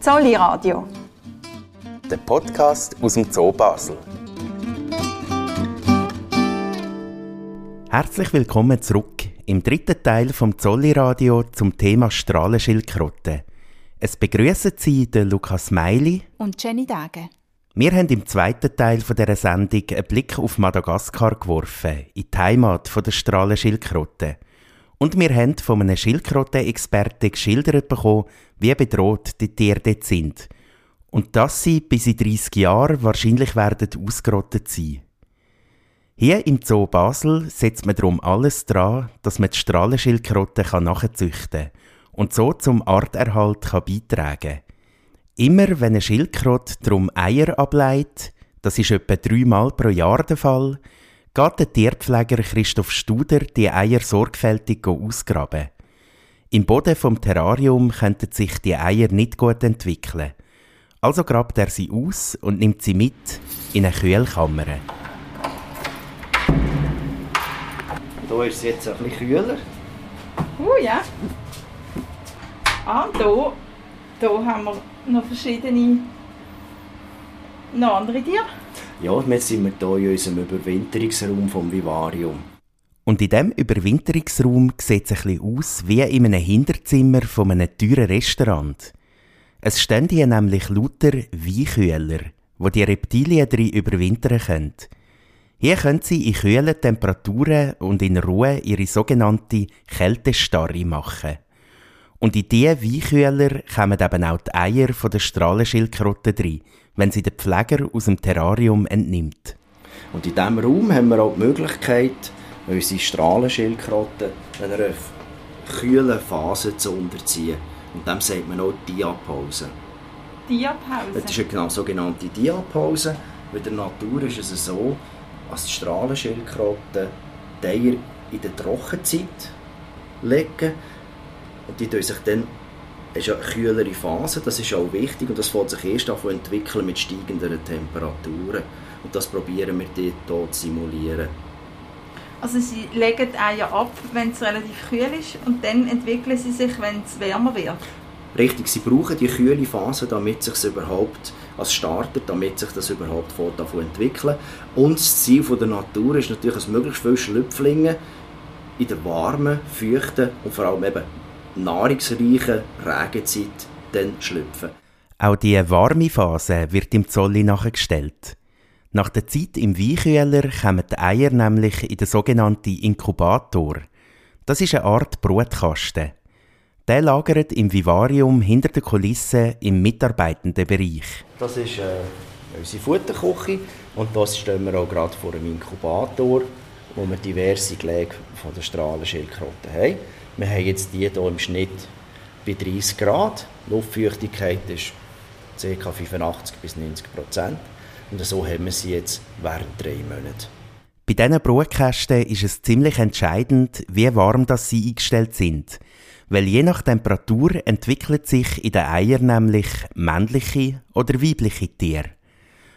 Zolli Radio. Der Podcast aus dem Zoo Basel. Herzlich willkommen zurück im dritten Teil vom Zolli Radio zum Thema Strahlenschildkröte. Es begrüßen Sie den Lukas Meili und Jenny Dage. Wir haben im zweiten Teil dieser Sendung einen Blick auf Madagaskar geworfen, in die Heimat der Strahlenschildkröte. Und wir haben von einem Schildkröten-Experten geschildert bekommen, wie bedroht die Tiere dort sind. Und dass sie bis in 30 Jahren wahrscheinlich werden ausgerottet sein. Hier im Zoo Basel setzt man darum alles dran, dass man die Strahlenschildkröte nachzüchten kann und so zum Arterhalt kann beitragen kann. Immer wenn eine Schildkröte darum Eier ableitet, das ist etwa dreimal pro Jahr der Fall, geht der Tierpfleger Christoph Studer die Eier sorgfältig ausgraben. Im Boden vom Terrarium könnten sich die Eier nicht gut entwickeln. Also grabt er sie aus und nimmt sie mit in eine Kühlkammer. Hier ist es jetzt ein bisschen kühler. Oh ja. Ah, hier, hier haben wir noch verschiedene noch andere Tiere. Ja, jetzt sind wir hier in unserem Überwinterungsraum vom Vivarium. Und in diesem Überwinterungsraum sieht es ein bisschen aus wie in einem Hinterzimmer von einem teuren Restaurant. Es stehen hier nämlich lauter Weinkühler, wo die Reptilien drin überwintern können. Hier können sie in kühlen Temperaturen und in Ruhe ihre sogenannte Kältestarre machen. Und in diese Weinkühler kommen eben auch die Eier der Strahlenschildkröte drin, wenn sie der Pfleger aus dem Terrarium entnimmt. Und in diesem Raum haben wir auch die Möglichkeit, unsere Strahlenschildkröte einer kühlen Phase zu unterziehen. Und dem sagt man auch Diapause. Diapause? Das ist eine genau sogenannte Diapause. In der Natur ist es so, dass die Strahlenschildkröten die Eier in der Trockenzeit legen und die sich dann ist eine kühlere Phase, das ist auch wichtig und das fängt sich erst an zu entwickeln mit steigenden Temperaturen. Und das probieren wir dort zu simulieren. Also sie legen die Eier ab, wenn es relativ kühl ist und dann entwickeln sie sich, wenn es wärmer wird? Richtig, sie brauchen die kühle Phase, damit sich überhaupt als startet, damit sich das überhaupt entwickeln Und das Ziel der Natur ist natürlich, dass möglichst viele Schlüpflinge in der warmen, feuchten und vor allem eben nahrungsreichen Regenzeit dann schlüpfen. Auch die warme Phase wird im Zolli nachgestellt. Nach der Zeit im Weinkühler kommen die Eier nämlich in den sogenannten Inkubator. Das ist eine Art Brutkasten. Der lagert im Vivarium hinter der Kulisse im Mitarbeitendenbereich. Das ist äh, unsere Futterküche und das stehen wir auch gerade vor einem Inkubator, wo wir diverse Gelege von der Strahlenschildkröte haben. Wir haben jetzt die hier im Schnitt bei 30 Grad. Luftfeuchtigkeit ist ca. 85 bis 90 Prozent. Und so haben wir sie jetzt während drei Monaten. Bei diesen Brutkästen ist es ziemlich entscheidend, wie warm das sie eingestellt sind. Weil je nach Temperatur entwickelt sich in den Eiern nämlich männliche oder weibliche Tiere.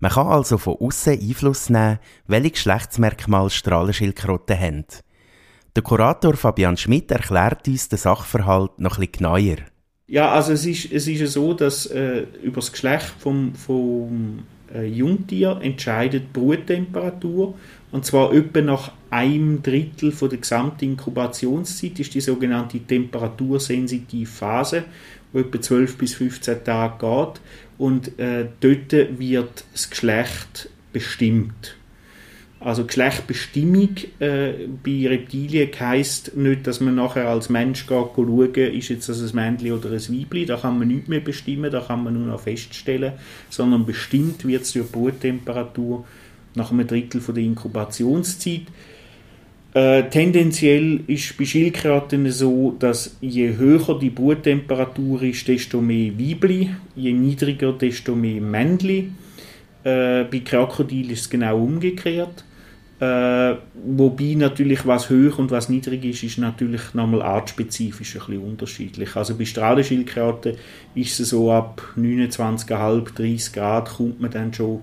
Man kann also von außen Einfluss nehmen, welche Geschlechtsmerkmale Strahlenschildkröten haben. Der Kurator Fabian Schmidt erklärt uns den Sachverhalt noch etwas genauer. Ja, also es ist, es ist so, dass äh, über das Geschlecht vom, vom äh, Jungtier entscheidet die Bruttemperatur und zwar etwa nach einem Drittel von der gesamten Inkubationszeit ist die sogenannte temperatursensitive Phase, wo etwa 12 bis 15 Tage geht und äh, dort wird das Geschlecht bestimmt. Also Geschlechtbestimmung äh, bei Reptilien heisst nicht, dass man nachher als Mensch geht schauen, ist jetzt das ein Männchen oder ein Weibchen, da kann man nicht mehr bestimmen, da kann man nur noch feststellen, sondern bestimmt wird es durch die Bruttemperatur nach einem Drittel von der Inkubationszeit. Äh, tendenziell ist bei Schildkröten so, dass je höher die Bruttemperatur ist, desto mehr Weibli, je niedriger, desto mehr Männli. Äh, bei Krokodilen ist es genau umgekehrt. Äh, wobei natürlich, was hoch und was niedrig ist, ist natürlich nochmal artspezifisch ein bisschen unterschiedlich. Also bei Strahlenschildkröten ist es so, ab 29,5, 30 Grad kommt man dann schon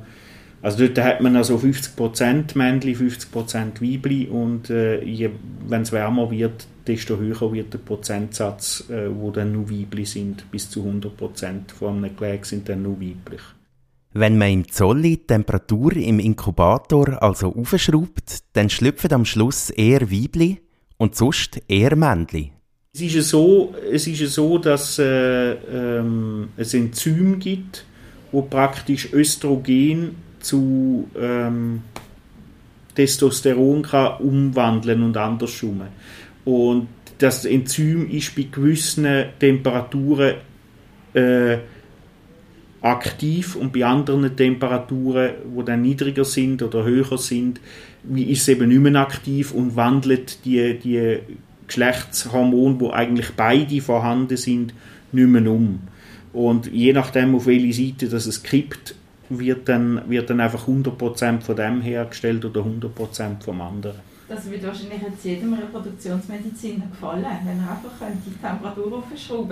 Also dort hat man also 50% Männchen, 50% Weibli und äh, wenn es wärmer wird, desto höher wird der Prozentsatz, äh, wo dann nur Weibli sind. Bis zu 100% von einem Gelege sind dann nur weiblich. Wenn man im Zolli die Temperatur im Inkubator also aufschraubt, dann schlüpfen am Schluss eher Weibli und sonst eher Männli. Es ist so, es ist so dass äh, ähm, es Enzym gibt, wo praktisch Östrogen zu ähm, Testosteron kann umwandeln und andersrum. Und das Enzym ist bei gewissen Temperaturen äh, aktiv und bei anderen Temperaturen, wo dann niedriger sind oder höher sind, ist es eben nicht mehr aktiv und wandelt die, die Geschlechtshormone, wo eigentlich beide vorhanden sind, nicht mehr um. Und je nachdem, auf welche Seite das es kippt, wird dann, wird dann einfach 100% von dem hergestellt oder 100% vom anderen. Das würde wahrscheinlich jetzt jedem Reproduktionsmediziner gefallen, wenn er einfach die Temperatur aufschrauben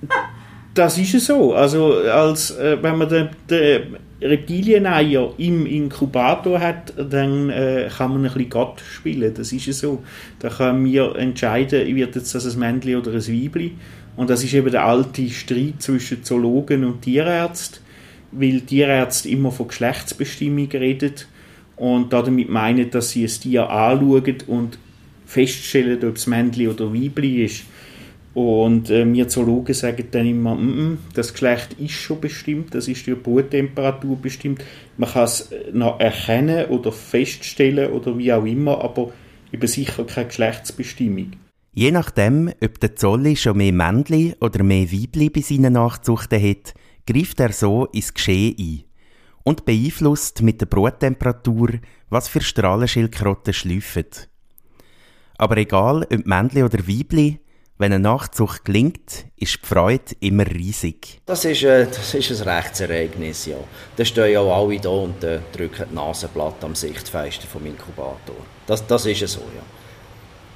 könnte. Das ist so. Also als, äh, wenn man den, den Reptilieneier im Inkubator hat, dann äh, kann man ein bisschen Gott spielen. Das ist so. Da können wir entscheiden, wird jetzt das ein Männchen oder ein Weibli. Und das ist eben der alte Streit zwischen Zoologen und Tierärzten, weil Tierärzte immer von Geschlechtsbestimmung reden und damit meinen, dass sie ein Tier anschauen und feststellen, ob es Männchen oder Weibli ist. Und äh, wir Zoologen sagen dann immer, mm -mm, das Geschlecht ist schon bestimmt, das ist die Bruttemperatur bestimmt. Man kann es äh, noch erkennen oder feststellen oder wie auch immer, aber eben sicher keine Geschlechtsbestimmung. Je nachdem, ob der Zolli schon mehr Männli oder mehr Weibli bei seinen Nachzuchten hat, greift er so ins Geschehen ein und beeinflusst mit der Bruttemperatur, was für Strahlenschildkröten schlüpfen. Aber egal, ob Männli oder Weibli, wenn eine Nachzucht gelingt, ist die Freude immer riesig. Das ist, äh, das ist ein Rechtsereignis, ja. Da stehen ja auch alle da und äh, drücken die Nasenblatt am Sichtfenster vom Inkubator. Das, das ist so, ja.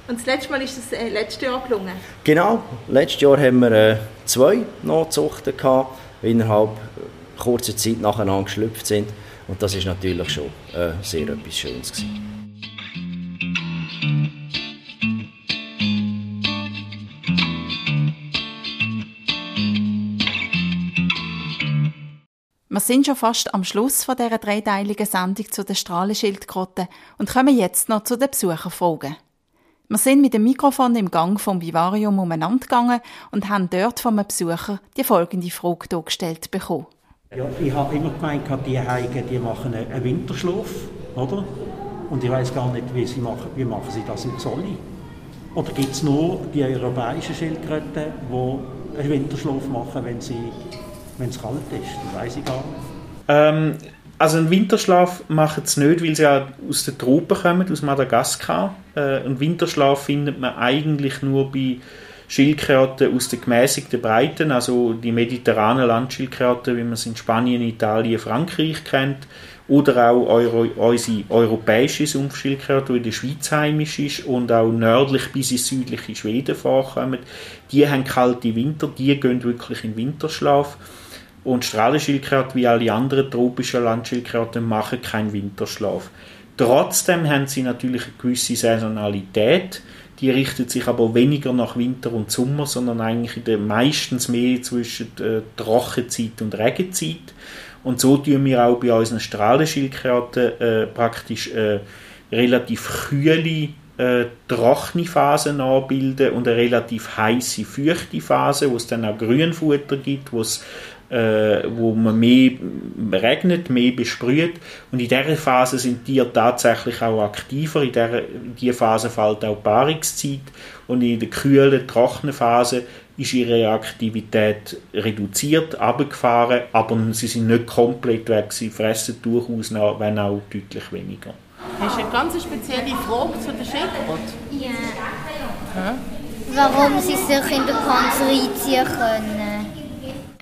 Und das letzte Mal ist es äh, letztes Jahr gelungen? Genau. Letztes Jahr haben wir äh, zwei Nachzuchten gehabt, die innerhalb äh, kurzer Zeit nacheinander geschlüpft sind. Und das ist natürlich schon äh, sehr etwas Schönes gewesen. Wir sind schon fast am Schluss von dieser dreiteiligen Sendung zu den Strahlenschildkröten und kommen jetzt noch zu den Besucherfragen. Wir sind mit dem Mikrofon im Gang vom Vivarium umeinander gegangen und haben dort von einem Besucher die folgende Frage gestellt bekommen. Ja, ich habe immer gemeint, die Heigen, die machen einen Winterschlaf, oder? Und ich weiß gar nicht, wie, sie machen, wie machen sie das im Zolli? Oder gibt es nur die europäischen Schildkröten, die einen Winterschlaf machen, wenn sie wenn es kalt ist? Das weiß ich gar nicht. Ähm, also einen Winterschlaf machen sie nicht, weil sie ja aus den Tropen kommen, aus Madagaskar. Äh, einen Winterschlaf findet man eigentlich nur bei Schildkröten aus den gemäßigten Breiten, also die mediterranen Landschildkröten, wie man es in Spanien, Italien, Frankreich kennt, oder auch Euro, unsere europäische Sumpfschildkröte, die in der Schweiz heimisch ist und auch nördlich bis ins südliche Schweden vorkommen. Die haben kalte Winter, die gehen wirklich in Winterschlaf. Und Strahlenschildkröten, wie alle anderen tropischen Landschildkröten, machen keinen Winterschlaf. Trotzdem haben sie natürlich eine gewisse Saisonalität. Die richtet sich aber weniger nach Winter und Sommer, sondern eigentlich meistens mehr zwischen äh, Trockenzeit und Regenzeit. Und so tun wir auch bei unseren Strahlenschildkröten äh, praktisch äh, relativ kühle äh, trockene Phasen anbilden und eine relativ heiße, feuchte Phase, wo es dann auch Grünfutter gibt, wo es äh, wo man mehr regnet, mehr besprüht. Und in dieser Phase sind die tatsächlich auch aktiver. In dieser, in dieser Phase fällt auch Paarungszeit. Und in der kühlen, trockenen Phase ist ihre Aktivität reduziert, abgefahren, aber sie sind nicht komplett weg. Sie fressen durchaus noch, wenn auch deutlich weniger. Hast du eine ganz spezielle Frage zu der Schildkröte? Ja. Hä? Warum sie sich in den Panzer einziehen können?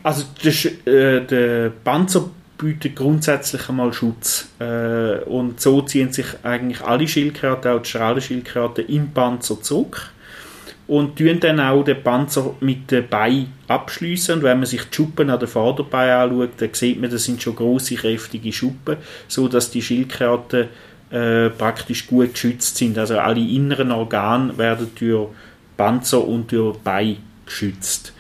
Also der, äh, der Panzer bietet grundsätzlich einmal Schutz. Äh, und so ziehen sich eigentlich alle Schildkröten, auch die Strahlenschildkröten, im Panzer zurück. und tun dann auch den Panzer mit den Beinen abschliessen. Und wenn man sich die Schuppen an den Vorderbeinen anschaut, dann sieht man, das sind schon große, kräftige Schuppen, so dass die Schildkröten äh, praktisch gut geschützt sind. Also alle inneren Organe werden durch Panzer und durch Beine geschützt.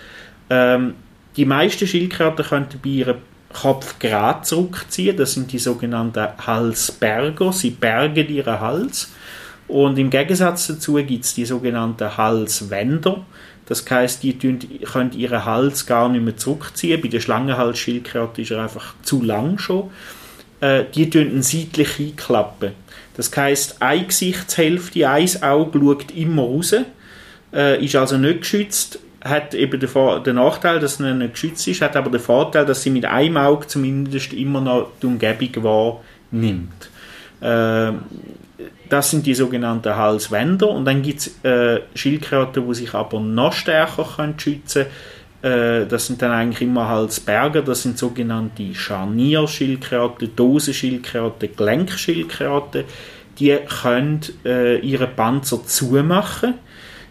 Ähm, die meisten Schildkröten können bei ihrem Kopf gerade zurückziehen. Das sind die sogenannten Halsberger. Sie bergen ihren Hals. Und im Gegensatz dazu gibt es die sogenannten Halswänder. Das heißt, die können ihren Hals gar nicht mehr zurückziehen. Bei der Schlangenhalsschildkröte ist er einfach zu lang schon. Äh, die tun seitlich einklappen. Das heißt, eine Gesichtshälfte, ein Auge schaut immer raus, äh, ist also nicht geschützt, hat eben den, den Nachteil, dass er nicht geschützt ist, hat aber den Vorteil, dass sie mit einem Auge zumindest immer noch die Umgebung wahrnimmt. Äh, das sind die sogenannten Halswänder. Und dann gibt es äh, Schildkröten, die sich aber noch stärker können schützen können. Äh, das sind dann eigentlich immer Halsberger. Das sind sogenannte Scharnierschildkröten, Dosenschildkröten, Gelenkschildkröten. Die können äh, ihren Panzer zumachen,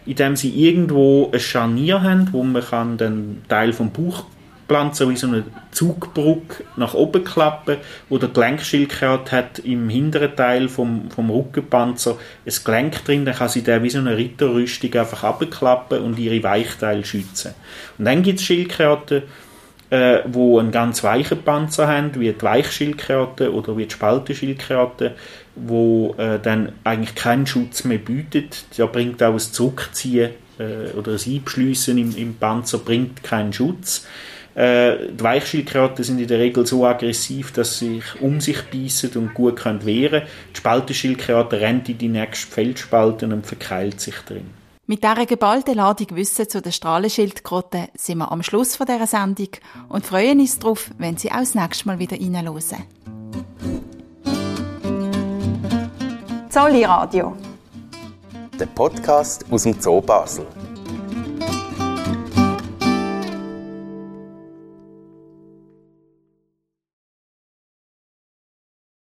indem sie irgendwo ein Scharnier haben, wo man kann den Teil vom Bauch Panzer wie so eine Zugbrücke nach oben klappen, wo der Gelenkschildkröte hat im hinteren Teil vom, vom Rückenpanzer ein Gelenk drin, dann kann sie der wie so eine Ritterrüstung einfach abklappen und ihre Weichteile schützen. Und dann gibt es Schildkröten, äh, wo einen ganz weichen Panzer haben, wie die Weichschildkröte oder wie die Spaltenschildkröte, wo äh, dann eigentlich keinen Schutz mehr bietet. Da bringt auch das Zurückziehen äh, oder das Einschliessen im, im Panzer bringt keinen Schutz. Äh, die Weichschildkröten sind in der Regel so aggressiv, dass sie sich um sich beißen und gut können wehren können. Die Spaltenschildkröte rennt in die nächste Feldspalte und verkeilt sich drin. Mit dieser geballten Ladung Wissen zu den Strahlenschildkröten sind wir am Schluss von dieser Sendung und freuen uns darauf, wenn Sie auch das nächste Mal wieder reinhören. Zolli Radio. Der Podcast aus dem Zoo Basel.